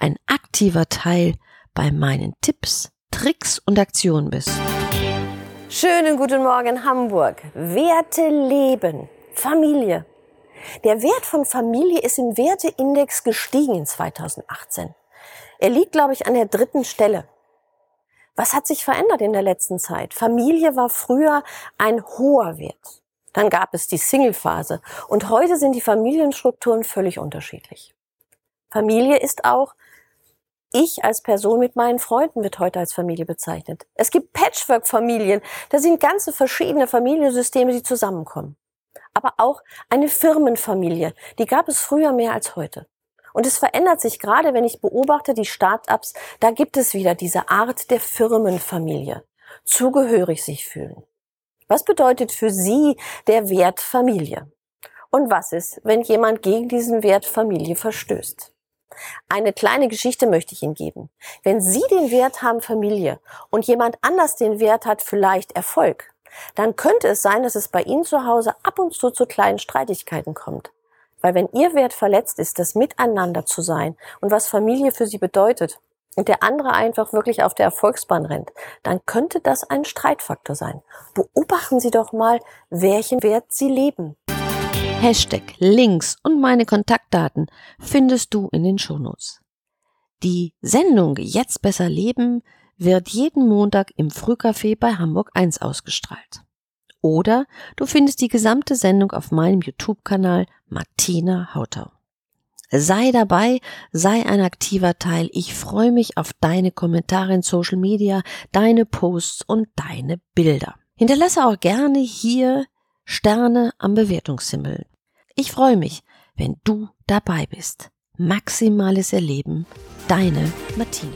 ein aktiver Teil bei meinen Tipps, Tricks und Aktionen bist. Schönen guten Morgen Hamburg. Werte leben. Familie. Der Wert von Familie ist im Werteindex gestiegen in 2018. Er liegt, glaube ich, an der dritten Stelle. Was hat sich verändert in der letzten Zeit? Familie war früher ein hoher Wert. Dann gab es die Single-Phase. Und heute sind die Familienstrukturen völlig unterschiedlich. Familie ist auch ich als Person mit meinen Freunden wird heute als Familie bezeichnet. Es gibt Patchwork-Familien. Da sind ganze verschiedene Familiensysteme, die zusammenkommen. Aber auch eine Firmenfamilie. Die gab es früher mehr als heute. Und es verändert sich gerade, wenn ich beobachte die Start-ups, da gibt es wieder diese Art der Firmenfamilie. Zugehörig sich fühlen. Was bedeutet für Sie der Wert Familie? Und was ist, wenn jemand gegen diesen Wert Familie verstößt? Eine kleine Geschichte möchte ich Ihnen geben. Wenn Sie den Wert haben Familie und jemand anders den Wert hat vielleicht Erfolg, dann könnte es sein, dass es bei Ihnen zu Hause ab und zu zu kleinen Streitigkeiten kommt. Weil wenn Ihr Wert verletzt ist, das Miteinander zu sein und was Familie für Sie bedeutet, und der andere einfach wirklich auf der Erfolgsbahn rennt, dann könnte das ein Streitfaktor sein. Beobachten Sie doch mal, welchen Wert Sie leben. Hashtag, Links und meine Kontaktdaten findest du in den Shownotes. Die Sendung Jetzt besser leben wird jeden Montag im Frühcafé bei Hamburg 1 ausgestrahlt. Oder du findest die gesamte Sendung auf meinem YouTube-Kanal Martina Hautau. Sei dabei, sei ein aktiver Teil. Ich freue mich auf deine Kommentare in Social Media, deine Posts und deine Bilder. Hinterlasse auch gerne hier Sterne am Bewertungshimmel. Ich freue mich, wenn du dabei bist. Maximales Erleben, deine Martina.